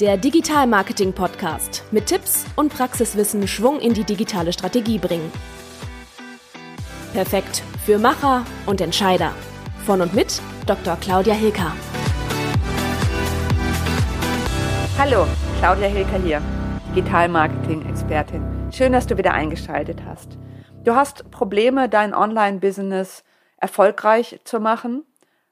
der Digital Marketing Podcast mit Tipps und Praxiswissen Schwung in die digitale Strategie bringen. Perfekt für Macher und Entscheider. Von und mit Dr. Claudia Hilker. Hallo, Claudia Hilker hier, Digital Marketing Expertin. Schön, dass du wieder eingeschaltet hast. Du hast Probleme, dein Online-Business erfolgreich zu machen?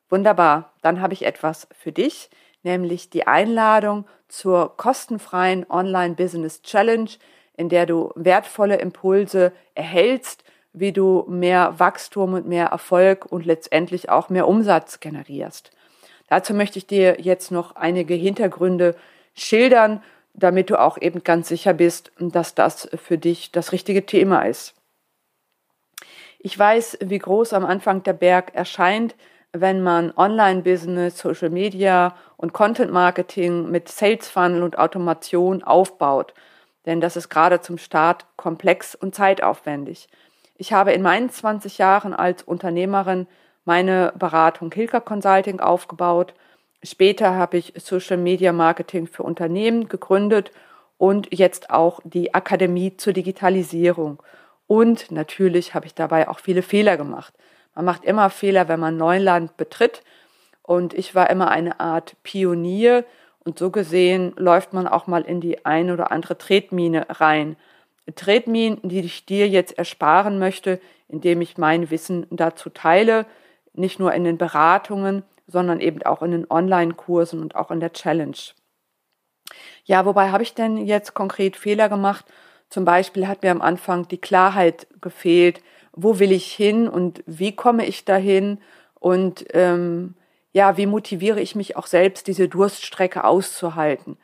Wunderbar, dann habe ich etwas für dich, nämlich die Einladung zur kostenfreien Online-Business Challenge, in der du wertvolle Impulse erhältst, wie du mehr Wachstum und mehr Erfolg und letztendlich auch mehr Umsatz generierst. Dazu möchte ich dir jetzt noch einige Hintergründe schildern, damit du auch eben ganz sicher bist, dass das für dich das richtige Thema ist. Ich weiß, wie groß am Anfang der Berg erscheint, wenn man Online-Business, Social Media und Content Marketing mit Sales Funnel und Automation aufbaut. Denn das ist gerade zum Start komplex und zeitaufwendig. Ich habe in meinen 20 Jahren als Unternehmerin meine Beratung Hilker Consulting aufgebaut. Später habe ich Social Media Marketing für Unternehmen gegründet und jetzt auch die Akademie zur Digitalisierung. Und natürlich habe ich dabei auch viele Fehler gemacht. Man macht immer Fehler, wenn man Neuland betritt. Und ich war immer eine Art Pionier. Und so gesehen läuft man auch mal in die ein oder andere Tretmine rein. Tretminen, die ich dir jetzt ersparen möchte, indem ich mein Wissen dazu teile, nicht nur in den Beratungen, sondern eben auch in den Online-Kursen und auch in der Challenge. Ja, wobei habe ich denn jetzt konkret Fehler gemacht? Zum Beispiel hat mir am Anfang die Klarheit gefehlt, wo will ich hin und wie komme ich dahin und ähm, ja, wie motiviere ich mich auch selbst, diese Durststrecke auszuhalten.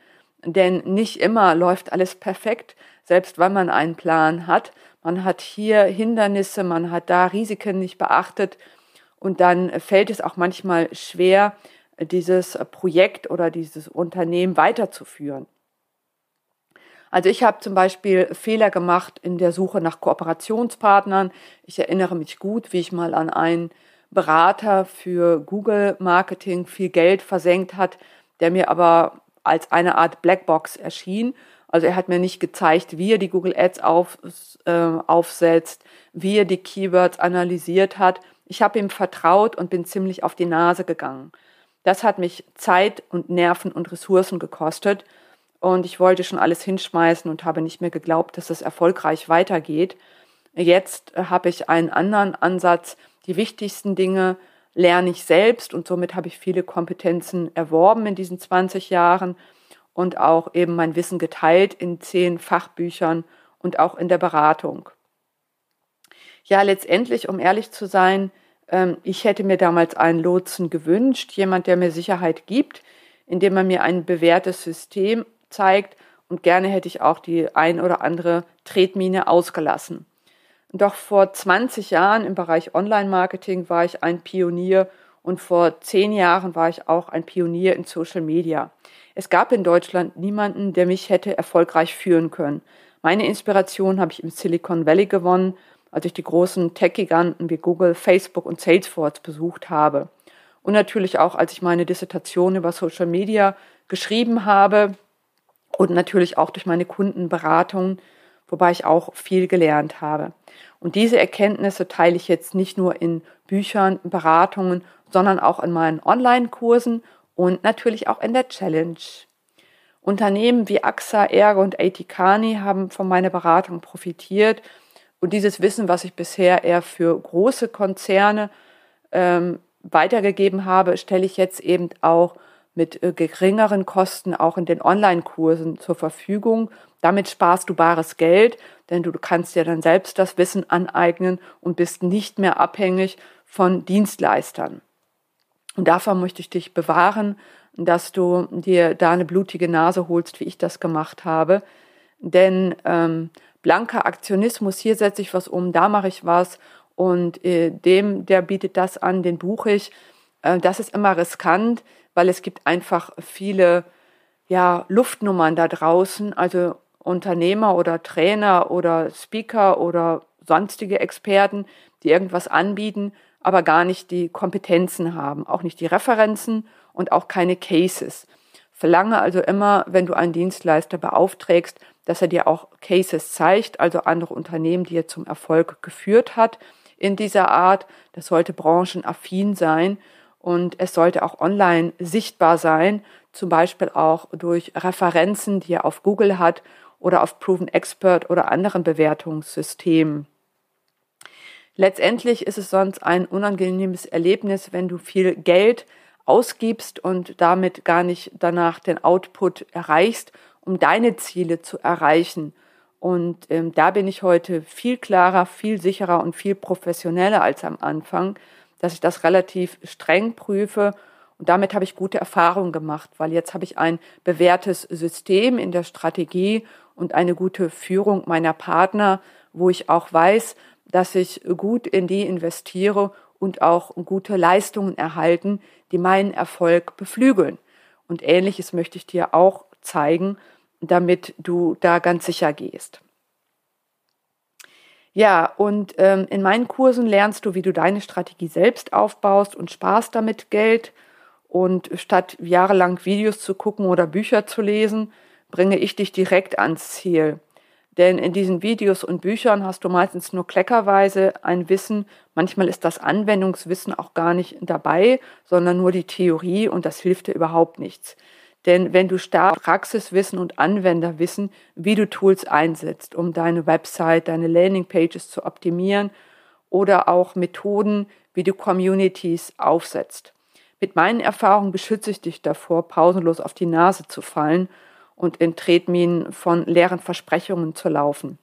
Denn nicht immer läuft alles perfekt, selbst wenn man einen Plan hat. Man hat hier Hindernisse, man hat da Risiken nicht beachtet und dann fällt es auch manchmal schwer, dieses Projekt oder dieses Unternehmen weiterzuführen. Also ich habe zum Beispiel Fehler gemacht in der Suche nach Kooperationspartnern. Ich erinnere mich gut, wie ich mal an einen Berater für Google Marketing viel Geld versenkt hat, der mir aber als eine Art Blackbox erschien. Also er hat mir nicht gezeigt, wie er die Google Ads auf, äh, aufsetzt, wie er die Keywords analysiert hat. Ich habe ihm vertraut und bin ziemlich auf die Nase gegangen. Das hat mich Zeit und Nerven und Ressourcen gekostet und ich wollte schon alles hinschmeißen und habe nicht mehr geglaubt, dass es erfolgreich weitergeht. Jetzt äh, habe ich einen anderen Ansatz. Die wichtigsten Dinge lerne ich selbst und somit habe ich viele Kompetenzen erworben in diesen 20 Jahren und auch eben mein Wissen geteilt in zehn Fachbüchern und auch in der Beratung. Ja, letztendlich, um ehrlich zu sein, ähm, ich hätte mir damals einen Lotsen gewünscht, jemand, der mir Sicherheit gibt, indem er mir ein bewährtes System zeigt und gerne hätte ich auch die ein oder andere Tretmine ausgelassen. Doch vor 20 Jahren im Bereich Online-Marketing war ich ein Pionier und vor zehn Jahren war ich auch ein Pionier in Social Media. Es gab in Deutschland niemanden, der mich hätte erfolgreich führen können. Meine Inspiration habe ich im Silicon Valley gewonnen, als ich die großen Tech-Giganten wie Google, Facebook und Salesforce besucht habe. Und natürlich auch, als ich meine Dissertation über Social Media geschrieben habe und natürlich auch durch meine Kundenberatung, wobei ich auch viel gelernt habe. Und diese Erkenntnisse teile ich jetzt nicht nur in Büchern, Beratungen, sondern auch in meinen Online-Kursen und natürlich auch in der Challenge. Unternehmen wie AXA, Ergo und Aitikani haben von meiner Beratung profitiert und dieses Wissen, was ich bisher eher für große Konzerne ähm, weitergegeben habe, stelle ich jetzt eben auch mit äh, geringeren Kosten auch in den Online-Kursen zur Verfügung. Damit sparst du bares Geld, denn du kannst dir dann selbst das Wissen aneignen und bist nicht mehr abhängig von Dienstleistern. Und davon möchte ich dich bewahren, dass du dir da eine blutige Nase holst, wie ich das gemacht habe. Denn ähm, blanker Aktionismus, hier setze ich was um, da mache ich was und äh, dem, der bietet das an, den buche ich. Äh, das ist immer riskant, weil es gibt einfach viele ja, Luftnummern da draußen, also Unternehmer oder Trainer oder Speaker oder sonstige Experten, die irgendwas anbieten, aber gar nicht die Kompetenzen haben, auch nicht die Referenzen und auch keine Cases. Verlange also immer, wenn du einen Dienstleister beaufträgst, dass er dir auch Cases zeigt, also andere Unternehmen, die er zum Erfolg geführt hat in dieser Art. Das sollte branchenaffin sein und es sollte auch online sichtbar sein, zum Beispiel auch durch Referenzen, die er auf Google hat oder auf Proven Expert oder anderen Bewertungssystemen. Letztendlich ist es sonst ein unangenehmes Erlebnis, wenn du viel Geld ausgibst und damit gar nicht danach den Output erreichst, um deine Ziele zu erreichen. Und ähm, da bin ich heute viel klarer, viel sicherer und viel professioneller als am Anfang, dass ich das relativ streng prüfe. Und damit habe ich gute Erfahrungen gemacht, weil jetzt habe ich ein bewährtes System in der Strategie und eine gute Führung meiner Partner, wo ich auch weiß, dass ich gut in die investiere und auch gute Leistungen erhalten, die meinen Erfolg beflügeln. Und ähnliches möchte ich dir auch zeigen, damit du da ganz sicher gehst. Ja, und ähm, in meinen Kursen lernst du, wie du deine Strategie selbst aufbaust und sparst damit Geld. Und statt jahrelang Videos zu gucken oder Bücher zu lesen, bringe ich dich direkt ans Ziel. Denn in diesen Videos und Büchern hast du meistens nur kleckerweise ein Wissen. Manchmal ist das Anwendungswissen auch gar nicht dabei, sondern nur die Theorie und das hilft dir überhaupt nichts. Denn wenn du stark Praxiswissen und Anwenderwissen, wie du Tools einsetzt, um deine Website, deine Landingpages zu optimieren oder auch Methoden, wie du Communities aufsetzt. Mit meinen Erfahrungen beschütze ich dich davor, pausenlos auf die Nase zu fallen und in Tretminen von leeren Versprechungen zu laufen.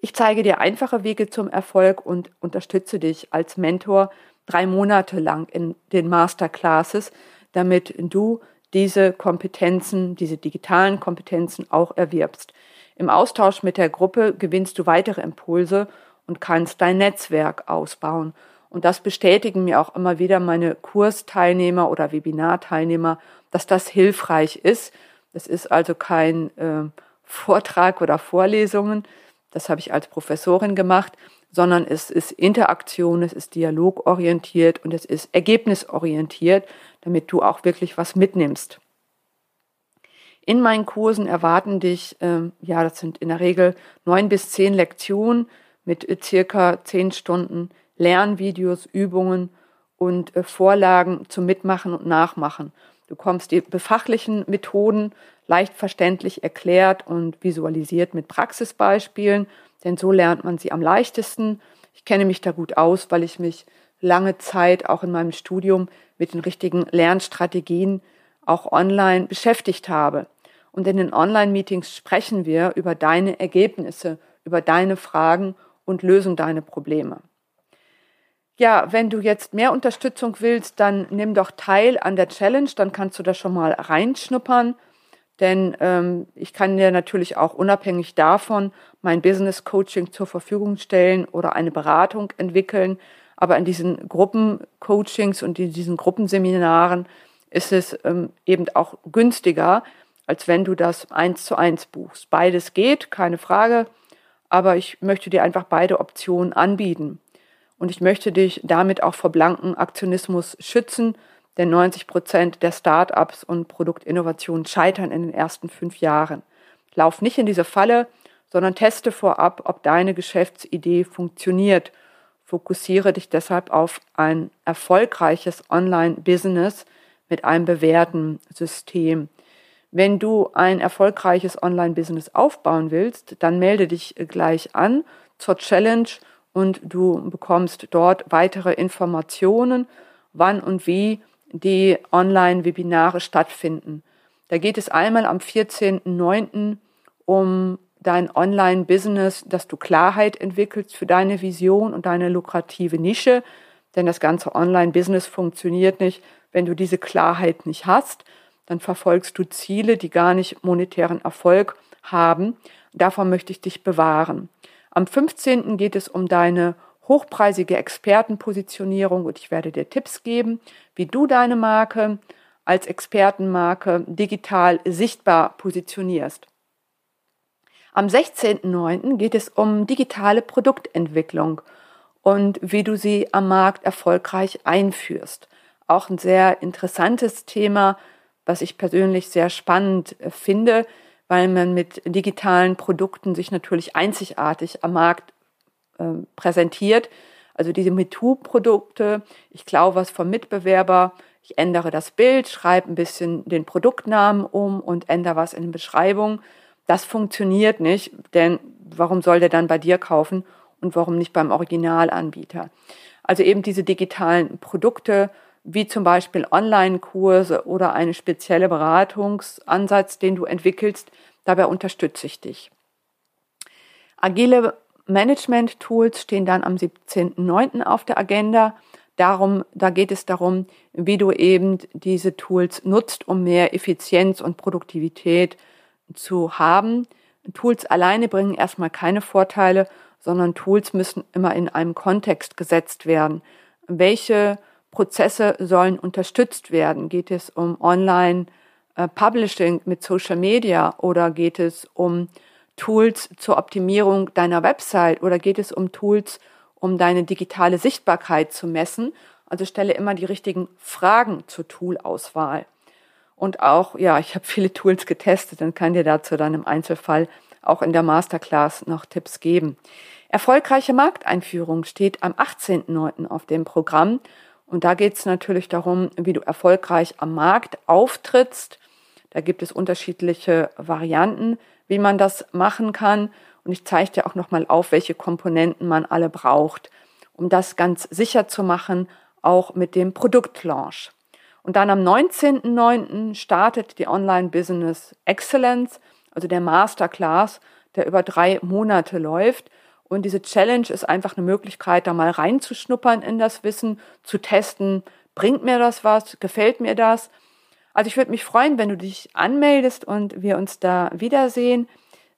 Ich zeige dir einfache Wege zum Erfolg und unterstütze dich als Mentor drei Monate lang in den Masterclasses, damit du diese Kompetenzen, diese digitalen Kompetenzen auch erwirbst. Im Austausch mit der Gruppe gewinnst du weitere Impulse und kannst dein Netzwerk ausbauen. Und das bestätigen mir auch immer wieder meine Kursteilnehmer oder Webinarteilnehmer, dass das hilfreich ist. Das ist also kein äh, Vortrag oder Vorlesungen, das habe ich als Professorin gemacht, sondern es ist Interaktion, es ist dialogorientiert und es ist ergebnisorientiert, damit du auch wirklich was mitnimmst. In meinen Kursen erwarten dich, äh, ja, das sind in der Regel neun bis zehn Lektionen mit äh, circa zehn Stunden Lernvideos, Übungen und äh, Vorlagen zum Mitmachen und Nachmachen. Du kommst die befachlichen Methoden leicht verständlich erklärt und visualisiert mit Praxisbeispielen, denn so lernt man sie am leichtesten. Ich kenne mich da gut aus, weil ich mich lange Zeit auch in meinem Studium mit den richtigen Lernstrategien auch online beschäftigt habe. Und in den Online-Meetings sprechen wir über deine Ergebnisse, über deine Fragen und lösen deine Probleme. Ja, wenn du jetzt mehr Unterstützung willst, dann nimm doch teil an der Challenge, dann kannst du da schon mal reinschnuppern. Denn ähm, ich kann dir natürlich auch unabhängig davon mein Business Coaching zur Verfügung stellen oder eine Beratung entwickeln. Aber in diesen Gruppencoachings und in diesen Gruppenseminaren ist es ähm, eben auch günstiger, als wenn du das eins zu eins buchst. Beides geht, keine Frage. Aber ich möchte dir einfach beide Optionen anbieten. Und ich möchte dich damit auch vor blanken Aktionismus schützen, denn 90 Prozent der Start-ups und Produktinnovationen scheitern in den ersten fünf Jahren. Lauf nicht in diese Falle, sondern teste vorab, ob deine Geschäftsidee funktioniert. Fokussiere dich deshalb auf ein erfolgreiches Online-Business mit einem bewährten System. Wenn du ein erfolgreiches Online-Business aufbauen willst, dann melde dich gleich an zur Challenge und du bekommst dort weitere Informationen, wann und wie die Online-Webinare stattfinden. Da geht es einmal am 14.09. um dein Online-Business, dass du Klarheit entwickelst für deine Vision und deine lukrative Nische. Denn das ganze Online-Business funktioniert nicht, wenn du diese Klarheit nicht hast. Dann verfolgst du Ziele, die gar nicht monetären Erfolg haben. Davon möchte ich dich bewahren. Am 15. geht es um deine hochpreisige Expertenpositionierung und ich werde dir Tipps geben, wie du deine Marke als Expertenmarke digital sichtbar positionierst. Am 16.09. geht es um digitale Produktentwicklung und wie du sie am Markt erfolgreich einführst. Auch ein sehr interessantes Thema, was ich persönlich sehr spannend äh, finde, weil man mit digitalen Produkten sich natürlich einzigartig am Markt äh, präsentiert. Also diese MeToo-Produkte, ich klaue was vom Mitbewerber, ich ändere das Bild, schreibe ein bisschen den Produktnamen um und ändere was in den Beschreibungen. Das funktioniert nicht, denn warum soll der dann bei dir kaufen und warum nicht beim Originalanbieter? Also eben diese digitalen Produkte, wie zum Beispiel Online-Kurse oder eine spezielle Beratungsansatz, den du entwickelst, dabei unterstütze ich dich. Agile Management-Tools stehen dann am 17.09. auf der Agenda. Darum, da geht es darum, wie du eben diese Tools nutzt, um mehr Effizienz und Produktivität zu haben. Tools alleine bringen erstmal keine Vorteile, sondern Tools müssen immer in einem Kontext gesetzt werden. Welche Prozesse sollen unterstützt werden? Geht es um Online äh, mit Social Media oder geht es um Tools zur Optimierung deiner Website oder geht es um Tools, um deine digitale Sichtbarkeit zu messen? Also stelle immer die richtigen Fragen zur Toolauswahl. Und auch, ja, ich habe viele Tools getestet und kann dir dazu dann im Einzelfall auch in der Masterclass noch Tipps geben. Erfolgreiche Markteinführung steht am 18.09. auf dem Programm. Und da geht es natürlich darum, wie du erfolgreich am Markt auftrittst. Da gibt es unterschiedliche Varianten, wie man das machen kann. Und ich zeige dir auch nochmal auf, welche Komponenten man alle braucht, um das ganz sicher zu machen, auch mit dem Produktlaunch. Und dann am 19.09. startet die Online Business Excellence, also der Masterclass, der über drei Monate läuft. Und diese Challenge ist einfach eine Möglichkeit, da mal reinzuschnuppern in das Wissen, zu testen, bringt mir das was, gefällt mir das. Also ich würde mich freuen, wenn du dich anmeldest und wir uns da wiedersehen.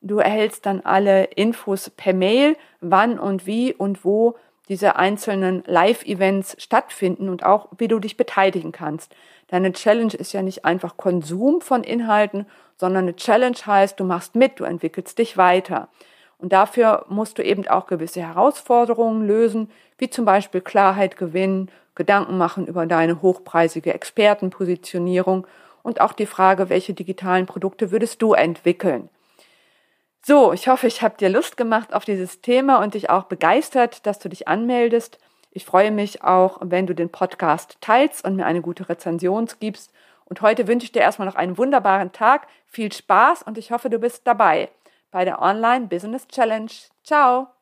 Du erhältst dann alle Infos per Mail, wann und wie und wo diese einzelnen Live-Events stattfinden und auch wie du dich beteiligen kannst. Deine Challenge ist ja nicht einfach Konsum von Inhalten, sondern eine Challenge heißt, du machst mit, du entwickelst dich weiter. Und dafür musst du eben auch gewisse Herausforderungen lösen, wie zum Beispiel Klarheit gewinnen, Gedanken machen über deine hochpreisige Expertenpositionierung und auch die Frage, welche digitalen Produkte würdest du entwickeln. So, ich hoffe, ich habe dir Lust gemacht auf dieses Thema und dich auch begeistert, dass du dich anmeldest. Ich freue mich auch, wenn du den Podcast teilst und mir eine gute Rezension gibst. Und heute wünsche ich dir erstmal noch einen wunderbaren Tag, viel Spaß und ich hoffe, du bist dabei bei der Online Business Challenge. Ciao!